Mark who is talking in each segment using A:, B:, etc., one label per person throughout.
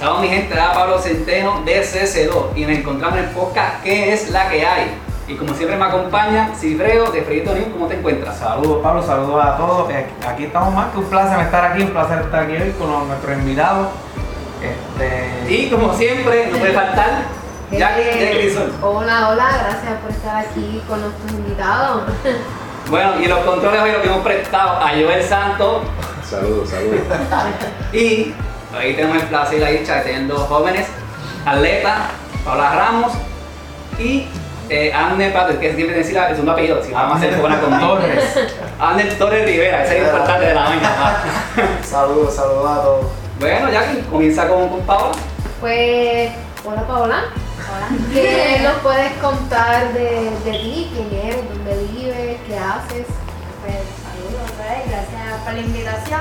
A: Saludos mi gente, da Pablo Centeno de CC2 y nos encontramos en el podcast ¿Qué es la que hay? Y como siempre me acompaña Cifreo de Frito News, ¿cómo te encuentras?
B: Saludos Pablo, saludos a todos. Eh, Aquí estamos más que un placer estar aquí, un placer estar aquí hoy con nuestros invitados. Este,
A: Y como siempre, no puede faltar Jackie
C: Eh,
A: de Crisol.
C: Hola, hola, gracias por estar aquí con nuestros invitados.
A: Bueno, y los controles hoy los que hemos prestado a Joel Santos
D: Saludos, saludos.
A: y hoy tenemos el placer y la dicha de tener dos jóvenes atletas, Paula Ramos y eh, Amner Pato, que siempre decir el segundo apellido, si vamos a hacer buena con
B: Torres.
A: Amner Torres Rivera, ese es el importante de la mañana.
E: Saludos, saludos a todos.
A: Bueno, Jackie, comienza con, con Paola.
C: Pues, hola Paola. Hola. ¿Qué nos puedes contar de, de ti? ¿Quién eres? ¿Dónde vives? ¿Qué haces?
F: Gracias por la invitación.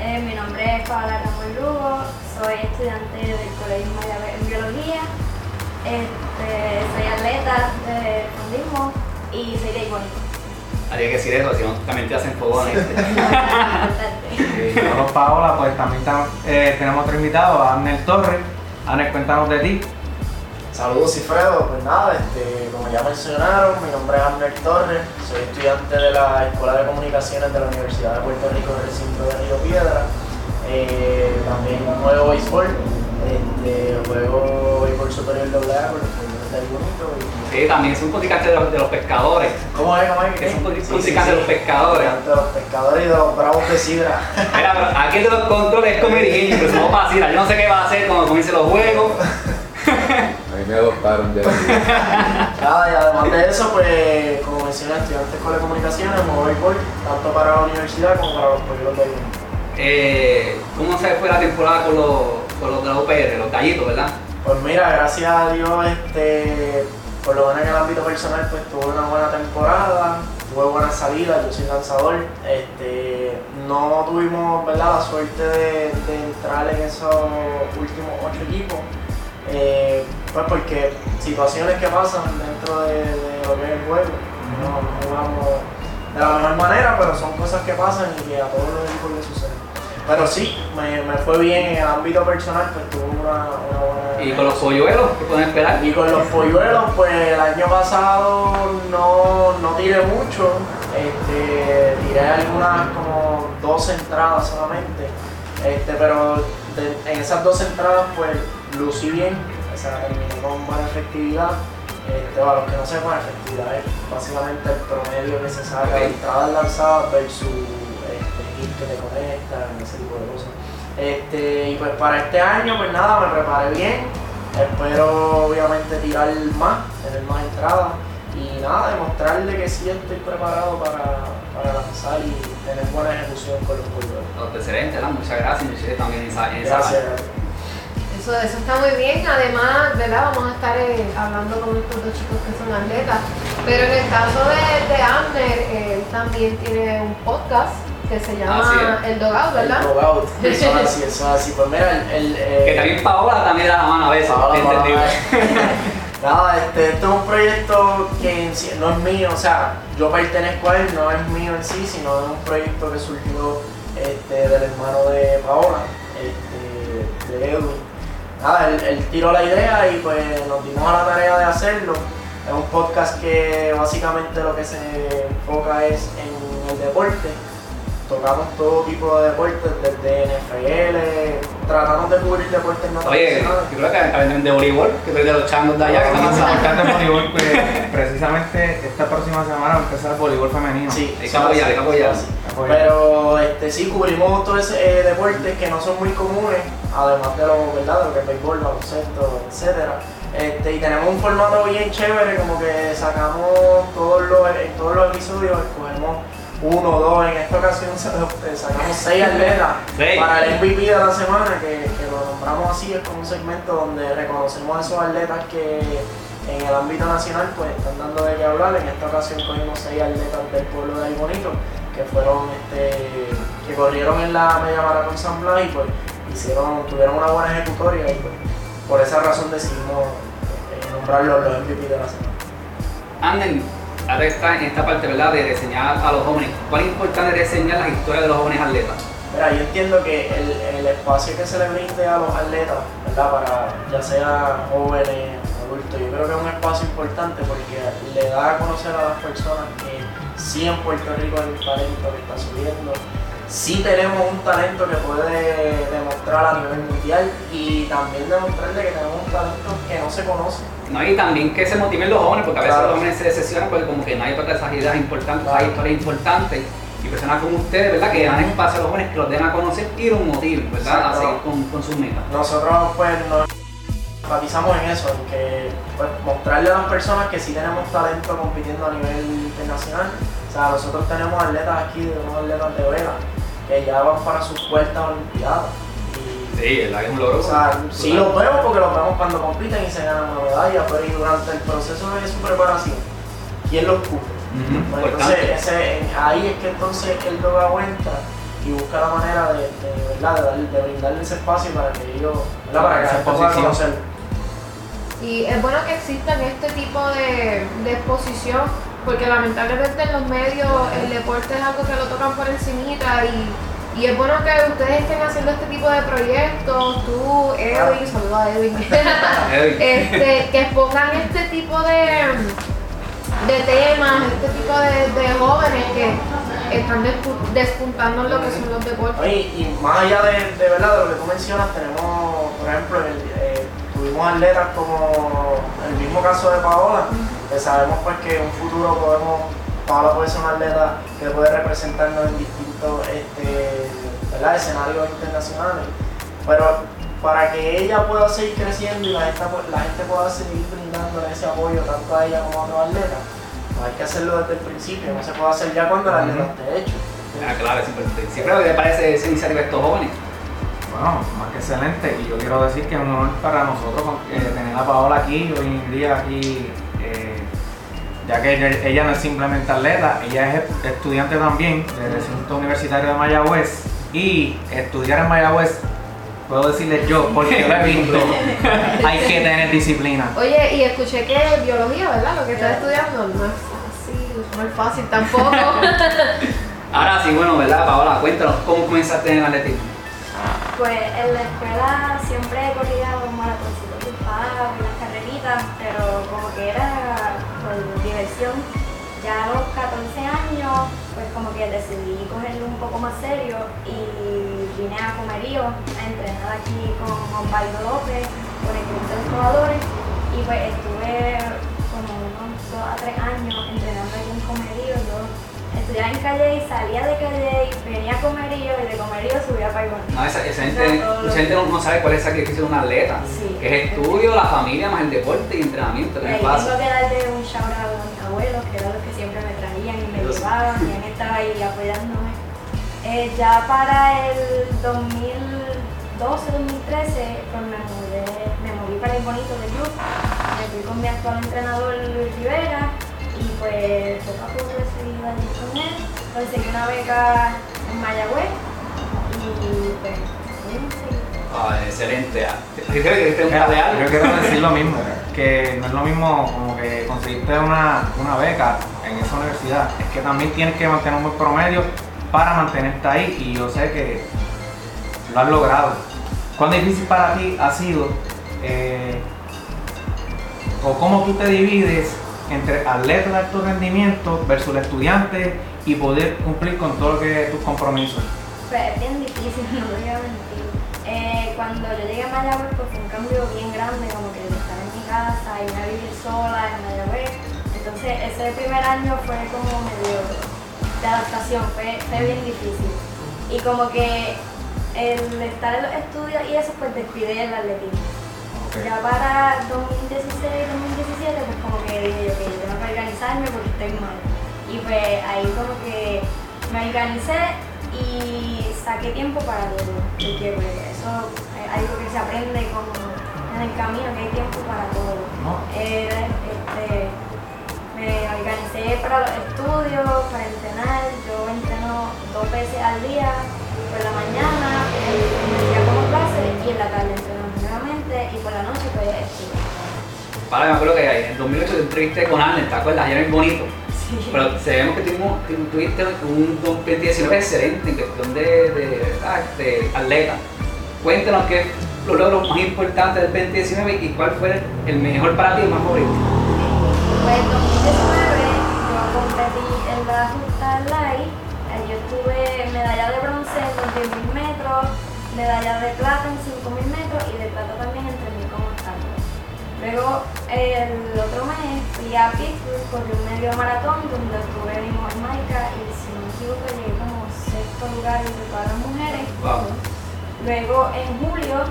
F: Eh, mi nombre es Paola Ramón Lugo, soy estudiante del Colegio Mayagüez en Biología, este, soy atleta de fondismo y soy de icónico.
A: Habría que decir eso, si no también te hacen fogones.
B: Eh, nosotros, Paola, pues también eh, tenemos otro invitado, a Arnel Torres. Arnel, cuéntanos de ti.
E: Saludos, Cifredo. Pues nada, este, como ya mencionaron, mi nombre es Amner Torres, soy estudiante de la Escuela de Comunicaciones de la Universidad de Puerto Rico del recinto de Río Piedra. Eh, también juego béisbol, este, juego béisbol superior del Bonito. y-
A: Sí, también es un podcast de los, de los pescadores.
E: ¿Cómo es? ¿Cómo es?
A: Que es un
E: Sí,
A: podcast
E: sí,
A: de los pescadores.
E: De los pescadores y de los bravos de Sidra.
A: Mira, pero aquí de los controles es comedia, pero no va a decir, yo no sé qué va a hacer cuando comience los juegos.
D: Mí me adoptaron ya.
E: Nada, y además de eso, pues, como mencioné, estudiante de Escuela de Comunicaciones, juego béisbol, tanto para la universidad como para los pueblos de Bonito.
A: Eh, ¿Cómo se fue la temporada con los, con los de la UPR, los gallitos, verdad?
E: Pues mira, gracias a Dios, este, por lo menos en el ámbito personal, pues tuve una buena temporada, tuve buenas salidas, yo soy lanzador, este, no tuvimos ¿verdad? la suerte de, de entrar en esos últimos ocho equipos, eh, pues porque situaciones que pasan dentro de, de lo que es el juego, no, jugamos de la mejor manera, pero son cosas que pasan y que a todos los equipos les suceden. Pero sí, me, me fue bien en el ámbito personal, pues tuve una, una buena...
A: Y con los polluelos, ¿qué pueden esperar?
E: Y con los polluelos, pues el año pasado no, no tiré mucho, este, tiré algunas como dos entradas solamente, este, pero de- en esas dos entradas pues lucí bien, sea, terminé con buena efectividad. Este, para los que no sepan, efectividad es básicamente el promedio que se saca de entradas lanzadas versus este, hit que te conectan, ese tipo de cosas. Este, y pues para este año, pues nada, me preparé bien. Espero obviamente tirar más, tener más entradas y nada, demostrarle que sí estoy preparado para, para lanzar y tener buena ejecución con los jugadores.
A: Excelente, ¿verdad? Muchas gracias, Michelle, también en esa, en esa
E: Gracias.
C: Eso, eso está muy bien. Además, ¿verdad? Vamos a estar eh, hablando con estos dos chicos que son atletas. Pero en el caso de, de Amner, él también tiene un podcast que se llama El Dogout, ¿verdad?
E: El logout, eso es así, eso es así. Pues mira, el, el, eh,
A: Que también Paola también da la mano a veces,
E: Paola,
A: ¿te
E: Paola,
A: entendido?
E: Nada, este, esto es un proyecto que en sí no es mío, o sea, yo pertenezco a él, no es mío en sí, sino es un proyecto que surgió este, del hermano de Paola, este, de Edwin. Nada, él, él tiró la idea y pues nos dimos a la tarea de hacerlo. Es un podcast que básicamente lo que se enfoca es en el deporte. Tocamos todo tipo de deportes, desde NFL, tratamos de cubrir deportes no
A: Oye,
E: tradicionales.
A: yo creo que también de voleibol, que soy de los changos de allá, que están
B: Vamos a
A: lanzando.
B: hablar de voleibol, pues, precisamente esta próxima semana va a empezar el voleibol femenino.
E: Sí,
A: Hay que apoyar, hay que apoyar.
E: Pero este, sí, cubrimos todos esos eh, deportes que no son muy comunes, además de lo, ¿verdad? lo que es béisbol, baloncesto, etcétera. Este, y tenemos un formato bien chévere, como que sacamos todos los, en todos los episodios, escogemos uno o dos, en esta ocasión eh, sacamos seis atletas para el MVP de la semana, que, que lo nombramos así, es como un segmento donde reconocemos a esos atletas que en el ámbito nacional pues están dando de qué hablar. En esta ocasión cogimos seis atletas del pueblo de Aybonito que fueron este, que corrieron en la media maratón San Blas y pues hicieron, tuvieron una buena ejecutoria y pues por esa razón decidimos eh, nombrarlos los MVP de la semana.
A: Anden, ahora está en esta parte, ¿verdad? De reseñar a los jóvenes. ¿Cuál es importante reseñar las historias de los jóvenes atletas?
E: Mira, yo entiendo que el, el espacio que se le brinde a los atletas, ¿verdad? Para ya sea jóvenes, Yo creo que es un espacio importante porque le da a conocer a las personas que sí en Puerto Rico hay un talento que está subiendo. Sí tenemos un talento que puede demostrar a nivel mundial y también demostrarle que tenemos un talento que no se conoce.
A: No, y también que se motiven los jóvenes, porque a veces
E: Claro.
A: los jóvenes se decepcionan porque como que nadie toca esas ideas importantes,
E: Claro.
A: historias importantes. Y personas como ustedes, ¿verdad? Que dan espacio a los jóvenes que los den a conocer y los motiven, ¿verdad? A seguir con, con sus metas.
E: Nosotros pues nos enfatizamos en eso, en que pues, mostrarle a las personas que sí tenemos talento compitiendo a nivel internacional. O sea, nosotros tenemos atletas aquí, unos atletas de vela, que ya van para sus cuartas olimpiadas. Y,
A: Sí. Que es un logro.
E: o sea, sí los vemos porque los vemos cuando compiten y se ganan una medalla, pero y durante el proceso de su preparación, ¿quién los cubre? Pues entonces, ese- ahí es que entonces él lo da cuenta y busca la manera de, de, ¿verdad? de, darle- de brindarle ese espacio para que ellos, para que
B: Esa
E: la gente pueda
B: exposición.
E: conocerlo.
C: Y es bueno que existan este tipo de, de exposición, porque lamentablemente en los medios el deporte es algo que lo tocan por encimita y, y es bueno que ustedes estén haciendo este tipo de proyectos, tú, Edwin, saludos a Edwin, este, que expongan este tipo de, de temas, este tipo de, de jóvenes que están despu- despuntando en lo que son los deportes.
E: Oye, y más allá de, de, ¿verdad? de lo que tú mencionas, tenemos, por ejemplo, el- eh, tuvimos atletas como el mismo caso de Paola, que sabemos pues que en un futuro podemos, Paola puede ser una atleta que puede representarnos en distintos este, escenarios internacionales, pero para que ella pueda seguir creciendo y la gente, pu- la gente pueda seguir brindándole ese apoyo tanto a ella como a otros atletas, pues hay que hacerlo desde el principio, no se puede hacer ya cuando el atleta esté hecho.
A: Ah, claro, es importante. Siempre me parece esa iniciativa de estos jóvenes.
B: Bueno, más que excelente. Y yo quiero decir que es un honor para nosotros eh, tener a Paola aquí, hoy en día aquí, eh, ya que ella, ella no es simplemente atleta, ella es estudiante también del recinto universitario de Mayagüez. Y estudiar en Mayagüez, puedo decirles yo, porque yo lo he visto, hay que tener disciplina.
C: Oye, y escuché que biología, ¿verdad? Lo que estás estudiando no es fácil, no es fácil tampoco.
A: Ahora sí, bueno, ¿verdad, Paola? Cuéntanos, ¿cómo comenzaste en el atletismo?
F: Pues en la escuela siempre he corrido maratoncitos de pavo y las carreritas, pero como que era por diversión. Ya a los 14 años, pues como que decidí cogerlo un poco más serio y vine a Comerío a entrenar aquí con Osvaldo López, con el club de los jugadores, y pues estuve como unos 2 a 3 años entrenando estudiaba en Calle y salía de Calle y venía a Comerío y de Comerío subía a Paigón.
A: No, esa, esa gente, mucha gente no, no sabe cuál es el sacrificio de un atleta.
F: Sí.
A: Que es estudio, la familia, más el deporte y entrenamiento, que
F: Ahí
A: es
F: tengo que darle un shout out a mis abuelos, que eran los que siempre me traían y me
A: Ellos-
F: llevaban y han estado ahí apoyándome. Eh, ya para el 2012-2013, pues me mudé, me moví para el bonito del club. Me fui con mi actual entrenador Luis Rivera y pues poco a poco Conseguí una beca en Mayagüez y pues.
A: Ah, excelente. Yo creo que este
B: yo quiero decir lo mismo, que no es lo mismo como que conseguirte una, una beca en esa universidad, es que también tienes que mantener un buen promedio para mantenerte ahí y yo sé que lo has logrado. ¿Cuán difícil para ti ha sido eh, o cómo tú te divides entre atleta de alto rendimiento versus el estudiante y poder cumplir con todo lo que tus compromisos?
F: Pues es bien difícil, no voy a mentir. Eh, cuando yo llegué a Mayagüez, pues fue un cambio bien grande, como que de estar en mi casa, irme a vivir sola en Mayagüez. Entonces, ese primer año fue como medio de adaptación, fue, fue bien difícil. Y como que el estar en los estudios y eso, pues descuidé el atletismo. Ya para 2016-2017, Y pues ahí como que me organicé y saqué tiempo para todo. Porque pues eso es algo que se aprende como en el camino, que hay tiempo para todo.
B: ¿no?
F: Eh, este, me organicé para los estudios, para entrenar. Yo entreno dos veces al día, por la mañana, el día como clase y en la tarde entreno nuevamente y por la noche pues estudio.
A: Para, me acuerdo que en 2008 te entrevisté con Arlen, ¿te acuerdas? Ayer es bonito.
F: Sí.
A: Pero sabemos que tuvimos, tuviste un 2019 excelente en cuestión de, de, ¿verdad? de atleta. Cuéntanos qué, los logros más importantes del 2019 y cuál fue el mejor para ti, más favorito?
F: Pues en 2019 yo competí en la justa light. Yo tuve medalla de bronce en los 10.000 metros, medalla de plata en 5.000 metros y de plata también en 3.000 con obstáculos. Luego el otro mes fui a Pittsburgh, corrí un medio maratón donde obtuve mi mejor marca y si no me equivoco llegué como sexto lugar entre todas las mujeres.
A: Wow.
F: Luego en julio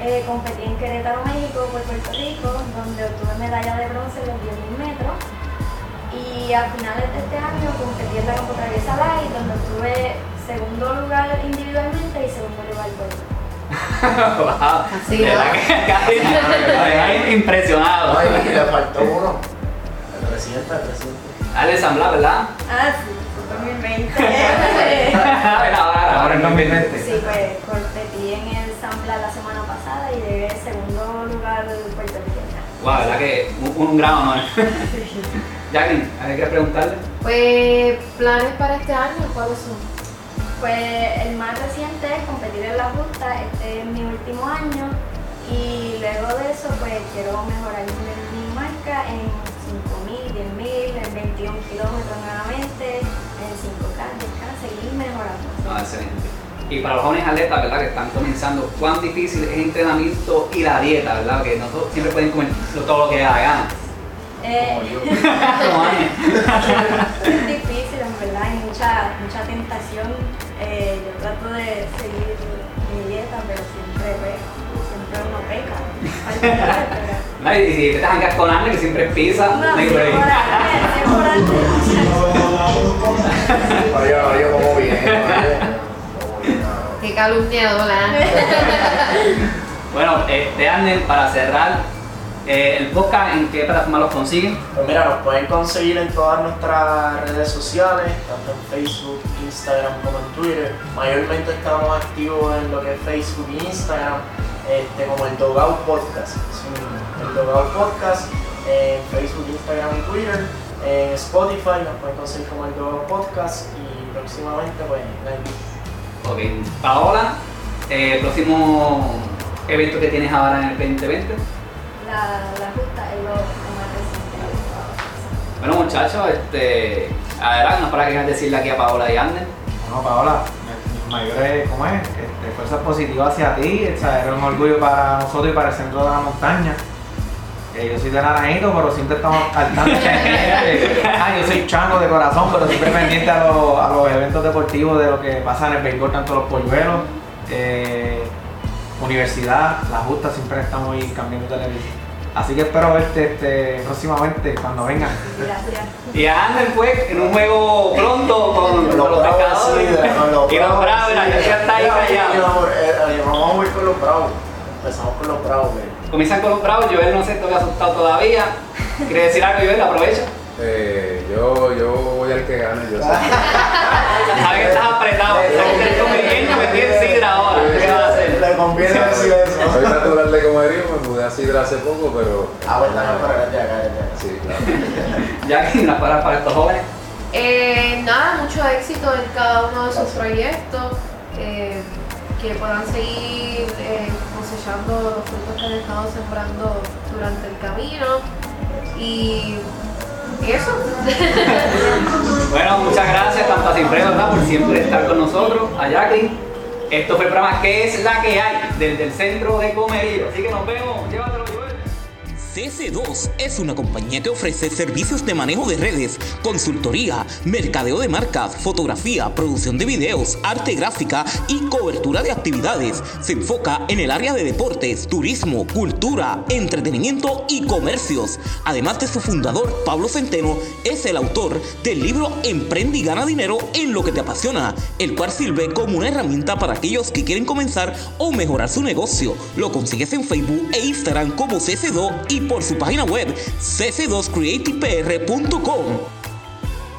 F: eh, competí en Querétaro, México, por Puerto Rico, donde obtuve medalla de bronce en los 10.000 metros. Y a finales de este año competí en la Campotraviesa Light, donde obtuve segundo lugar individualmente y segundo lugar por grupo.
A: Wow.
C: Así,
A: que impresionado.
E: Ay, y le faltó uno. El reciente, el reciente.
A: Al ensamblar, ¿verdad?
F: Ah, sí, 2020.
A: Bueno, ahora,
B: Ahora en 2020.
F: sí, pues competí en el Sambla la semana pasada y llegué segundo lugar puertorriqueña.
A: Wow, verdad que un, un gran honor. Jacqueline, ¿hay que preguntarle?
C: Pues, planes para este año, ¿cuáles son?
F: Pues el más reciente es competir en la justa, este es mi último año y luego de eso pues quiero mejorar mi, marca en 5.000, 10.000, en 21 kilómetros nuevamente, en 5K, 10K, seguir mejorando.
A: No, excelente. Y para los jóvenes atletas, ¿verdad? Que están comenzando, ¿cuán difícil es el entrenamiento y la dieta, ¿verdad? Que no todos siempre pueden comer todo lo que hagan.
F: Eh,
A: Como Ania.
F: es difícil en verdad, hay mucha, mucha tentación. Eh, yo trato de seguir mi dieta, pero siempre, pues, siempre uno peca.
A: Y si te jangas con Ania, que siempre es pizza,
F: No,
A: no hay.
C: Qué calumniadora.
A: Bueno, este Arnel, para cerrar, eh, el podcast, ¿en qué plataforma los consiguen?
E: Pues mira, nos pueden conseguir en todas nuestras redes sociales, tanto en Facebook, Instagram como en Twitter. Mayormente estamos activos en lo que es Facebook e Instagram, este, como el Dogout Podcast. El Dogout Podcast en Facebook, Instagram y Twitter. En Spotify nos pueden conseguir como el Dogout Podcast y próximamente pues en.
A: Ok, Paola, eh, próximo evento que tienes ahora en el 2020.
F: La, la justa es lo, lo más reciente.
A: Bueno muchachos, este, adelante, no para que quieras decirle aquí a Paola y Arnel.
B: Bueno, Paola, mis mayores, ¿cómo es? Este, fuerzas positivas hacia ti, o sea, eres un orgullo para nosotros y para el centro de la montaña. Eh, yo soy de Naranjito, pero siempre estamos al tanto. ah, yo soy chango de corazón, pero siempre pendiente a, los- a los eventos deportivos de lo que pasa en el béisbol, tanto los polluelos, eh, universidad, la justa, siempre estamos ahí cambiando televisión. Así que espero verte este, próximamente cuando vengan.
F: Gracias.
A: Y a Arnel fue en un juego pronto con,
E: Los
A: pescadores.
E: sí,
A: y los
E: Bravos,
A: la gente está ahí callado.
E: eh, eh, Vamos a ir con los bravos. Empezamos con los bravos.
A: Comienzan con los bravos, Joel no sé, estoy asustado todavía. ¿Quiere decir algo, Joel? Aprovecha.
D: Eh, yo, yo voy al que gane, yo sé.
A: Sabes que estás apretado. Sabes que el comediante metí en sidra ahora. ¿Qué vas a hacer?
E: Le conviene decir eso.
D: Soy natural de comerío, me mudé a Sidra hace poco, pero...
E: Ah, verdad, no, pero eres de acá, acá.
D: Sí, claro.
A: Ya que unas palabras para estos jóvenes.
C: Eh, nada, mucho éxito en cada uno de sus proyectos. eh, que puedan seguir eh, cosechando los frutos que han estado sembrando durante el camino. Y eso.
A: Bueno, muchas gracias tanto a. Por siempre estar con nosotros, a Jacqueline. Esto fue el programa que es la que hay desde el centro de comerío. Así que nos vemos. Llévatelo, Joel.
G: CS2 es una compañía que ofrece servicios de manejo de redes, consultoría, mercadeo de marcas, fotografía, producción de videos, arte gráfica y cobertura de actividades. Se enfoca en el área de deportes, turismo, cultura, entretenimiento y comercios. Además de su fundador, Pablo Centeno, es el autor del libro Emprende y gana dinero en lo que te apasiona, el cual sirve como una herramienta para aquellos que quieren comenzar o mejorar su negocio. Lo consigues en Facebook e Instagram como CS2 y por su página web cc2creativepr.com.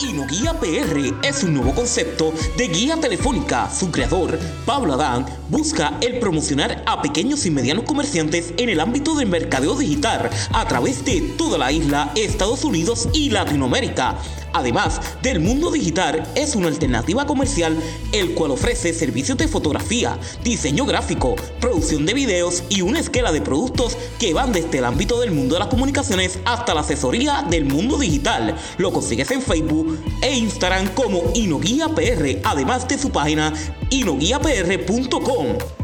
G: Inoguía PR es un nuevo concepto de guía telefónica. Su creador, Pablo Adán, busca el promocionar a pequeños y medianos comerciantes en el ámbito del mercadeo digital a través de toda la isla, Estados Unidos y Latinoamérica. Además del mundo digital, es una alternativa comercial el cual ofrece servicios de fotografía, diseño gráfico, producción de videos y una escala de productos que van desde el ámbito del mundo de las comunicaciones hasta la asesoría del mundo digital. Lo consigues en Facebook e Instagram como Inoguía PR, además de su página inoguiapr.com.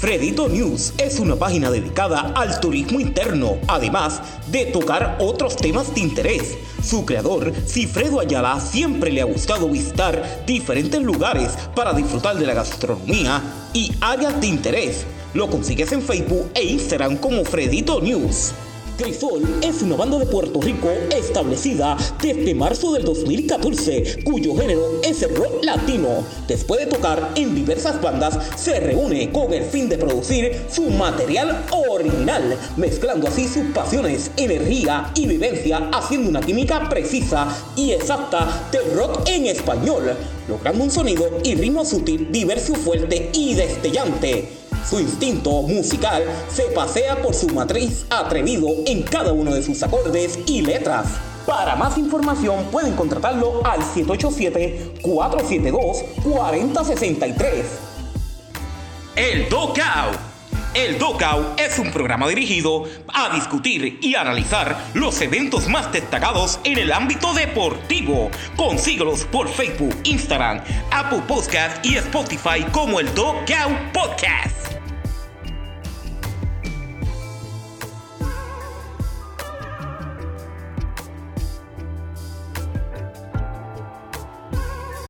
G: Fredito News es una página dedicada al turismo interno, además de tocar otros temas de interés. Su creador, Cifredo Ayala, siempre le ha gustado visitar diferentes lugares para disfrutar de la gastronomía y áreas de interés. Lo consigues en Facebook e Instagram como Fredito News. Crisol es una banda de Puerto Rico establecida desde marzo del 2014, cuyo género es el rock latino. Después de tocar en diversas bandas, se reúne con el fin de producir su material original, mezclando así sus pasiones, energía y vivencia, haciendo una química precisa y exacta del rock en español, logrando un sonido y ritmo sutil, diverso, fuerte y destellante. Su instinto musical se pasea por su matriz atrevido en cada uno de sus acordes y letras. Para más información pueden contratarlo al 787-472-4063. El DOCAU. El DOCAU es un programa dirigido a discutir y analizar los eventos más destacados en el ámbito deportivo. Consíguelos por Facebook, Instagram, Apple Podcast y Spotify como el DOCAU Podcast.